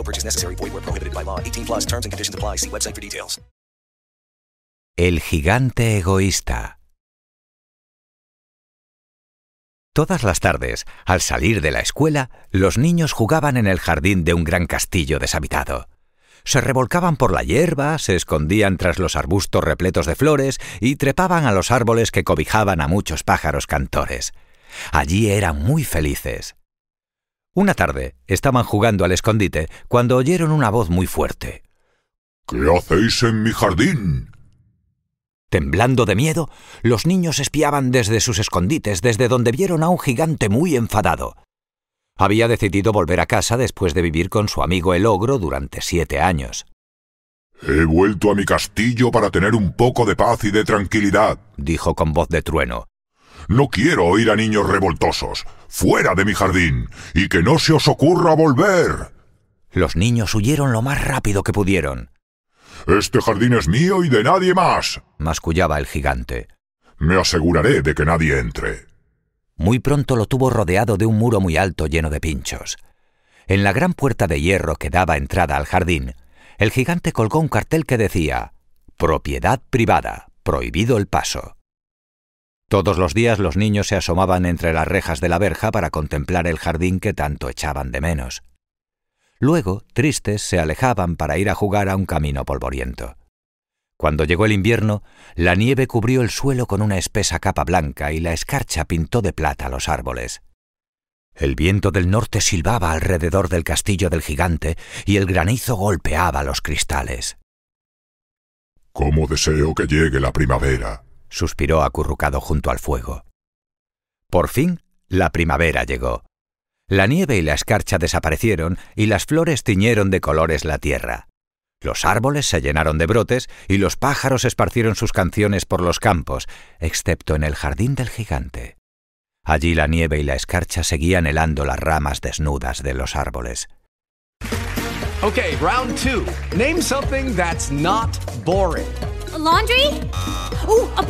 No purchase necessary. Void where prohibited by law. 18 plus terms and conditions apply. See website for details. El gigante egoísta. Todas las tardes, al salir de la escuela, los niños jugaban en el jardín de un gran castillo deshabitado se revolcaban por la hierba, se escondían tras los arbustos repletos de flores y trepaban a los árboles que cobijaban a muchos pájaros cantores. Allí eran muy felices. Una tarde estaban jugando al escondite cuando oyeron una voz muy fuerte. ¿Qué hacéis en mi jardín? Temblando de miedo, los niños espiaban desde sus escondites, desde donde vieron a un gigante muy enfadado. Había decidido volver a casa después de vivir con su amigo el ogro durante siete años. He vuelto a mi castillo para tener un poco de paz y de tranquilidad, dijo con voz de trueno. No quiero oír a niños revoltosos. Fuera de mi jardín. Y que no se os ocurra volver. Los niños huyeron lo más rápido que pudieron. Este jardín es mío y de nadie más, mascullaba el gigante. Me aseguraré de que nadie entre. Muy pronto lo tuvo rodeado de un muro muy alto lleno de pinchos. En la gran puerta de hierro que daba entrada al jardín, el gigante colgó un cartel que decía Propiedad privada, prohibido el paso. Todos los días los niños se asomaban entre las rejas de la verja para contemplar el jardín que tanto echaban de menos. Luego, tristes, se alejaban para ir a jugar a un camino polvoriento. Cuando llegó el invierno, la nieve cubrió el suelo con una espesa capa blanca y la escarcha pintó de plata los árboles. El viento del norte silbaba alrededor del castillo del gigante y el granizo golpeaba los cristales. ¿Cómo deseo que llegue la primavera? Suspiró acurrucado junto al fuego. Por fin, la primavera llegó. La nieve y la escarcha desaparecieron y las flores tiñeron de colores la tierra. Los árboles se llenaron de brotes y los pájaros esparcieron sus canciones por los campos, excepto en el jardín del gigante. Allí la nieve y la escarcha seguían helando las ramas desnudas de los árboles. Okay, round two. Name something that's not boring. A laundry? Ooh, a book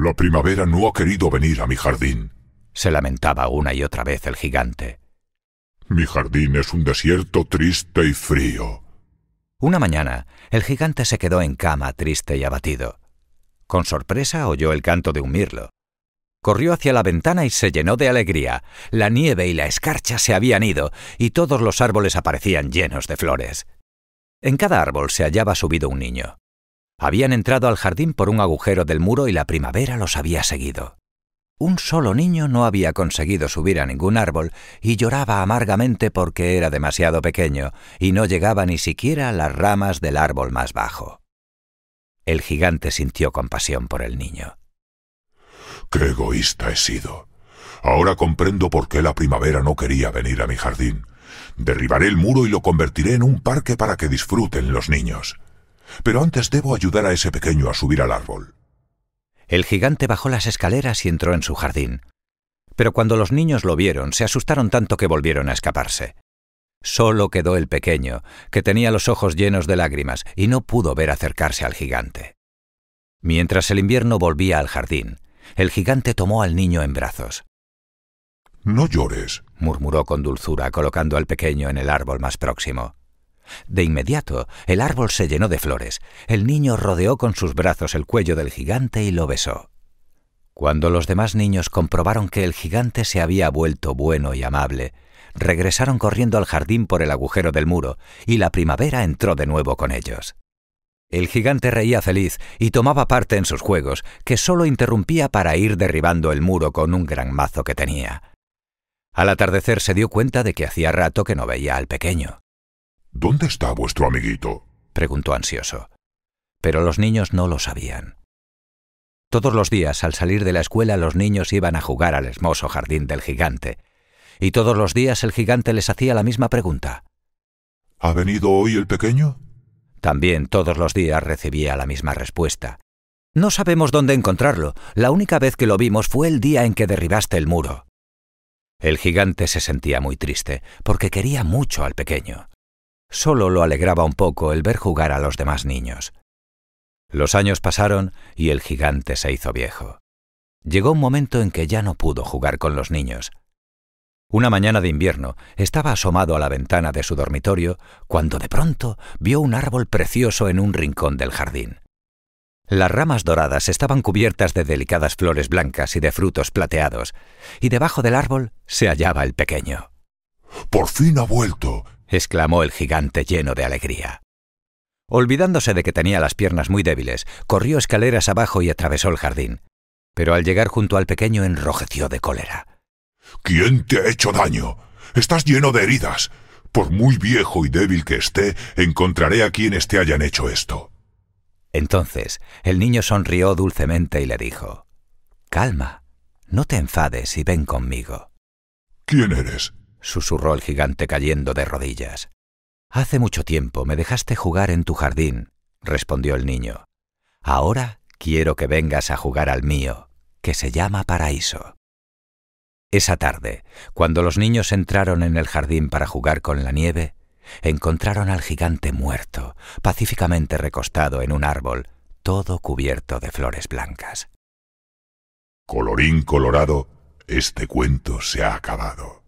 La primavera no ha querido venir a mi jardín. Se lamentaba una y otra vez el gigante. Mi jardín es un desierto triste y frío. Una mañana, el gigante se quedó en cama triste y abatido. Con sorpresa oyó el canto de un mirlo. Corrió hacia la ventana y se llenó de alegría. La nieve y la escarcha se habían ido y todos los árboles aparecían llenos de flores. En cada árbol se hallaba subido un niño. Habían entrado al jardín por un agujero del muro y la primavera los había seguido. Un solo niño no había conseguido subir a ningún árbol y lloraba amargamente porque era demasiado pequeño y no llegaba ni siquiera a las ramas del árbol más bajo. El gigante sintió compasión por el niño. ¡Qué egoísta he sido! Ahora comprendo por qué la primavera no quería venir a mi jardín. Derribaré el muro y lo convertiré en un parque para que disfruten los niños. Pero antes debo ayudar a ese pequeño a subir al árbol. El gigante bajó las escaleras y entró en su jardín. Pero cuando los niños lo vieron, se asustaron tanto que volvieron a escaparse. Solo quedó el pequeño, que tenía los ojos llenos de lágrimas y no pudo ver acercarse al gigante. Mientras el invierno volvía al jardín, el gigante tomó al niño en brazos. No llores, murmuró con dulzura, colocando al pequeño en el árbol más próximo. De inmediato, el árbol se llenó de flores. El niño rodeó con sus brazos el cuello del gigante y lo besó. Cuando los demás niños comprobaron que el gigante se había vuelto bueno y amable, regresaron corriendo al jardín por el agujero del muro, y la primavera entró de nuevo con ellos. El gigante reía feliz y tomaba parte en sus juegos, que solo interrumpía para ir derribando el muro con un gran mazo que tenía. Al atardecer se dio cuenta de que hacía rato que no veía al pequeño. ¿Dónde está vuestro amiguito? preguntó ansioso. Pero los niños no lo sabían. Todos los días, al salir de la escuela, los niños iban a jugar al hermoso jardín del gigante, y todos los días el gigante les hacía la misma pregunta. ¿Ha venido hoy el pequeño? También todos los días recibía la misma respuesta. No sabemos dónde encontrarlo. La única vez que lo vimos fue el día en que derribaste el muro. El gigante se sentía muy triste, porque quería mucho al pequeño. Solo lo alegraba un poco el ver jugar a los demás niños. Los años pasaron y el gigante se hizo viejo. Llegó un momento en que ya no pudo jugar con los niños. Una mañana de invierno estaba asomado a la ventana de su dormitorio cuando de pronto vio un árbol precioso en un rincón del jardín. Las ramas doradas estaban cubiertas de delicadas flores blancas y de frutos plateados, y debajo del árbol se hallaba el pequeño. Por fin ha vuelto, exclamó el gigante lleno de alegría. Olvidándose de que tenía las piernas muy débiles, corrió escaleras abajo y atravesó el jardín. Pero al llegar junto al pequeño enrojeció de cólera. ¿Quién te ha hecho daño? Estás lleno de heridas. Por muy viejo y débil que esté, encontraré a quienes te hayan hecho esto. Entonces el niño sonrió dulcemente y le dijo, Calma, no te enfades y ven conmigo. ¿Quién eres? Susurró el gigante cayendo de rodillas. Hace mucho tiempo me dejaste jugar en tu jardín, respondió el niño. Ahora quiero que vengas a jugar al mío, que se llama paraíso. Esa tarde, cuando los niños entraron en el jardín para jugar con la nieve, encontraron al gigante muerto, pacíficamente recostado en un árbol, todo cubierto de flores blancas. Colorín colorado, este cuento se ha acabado.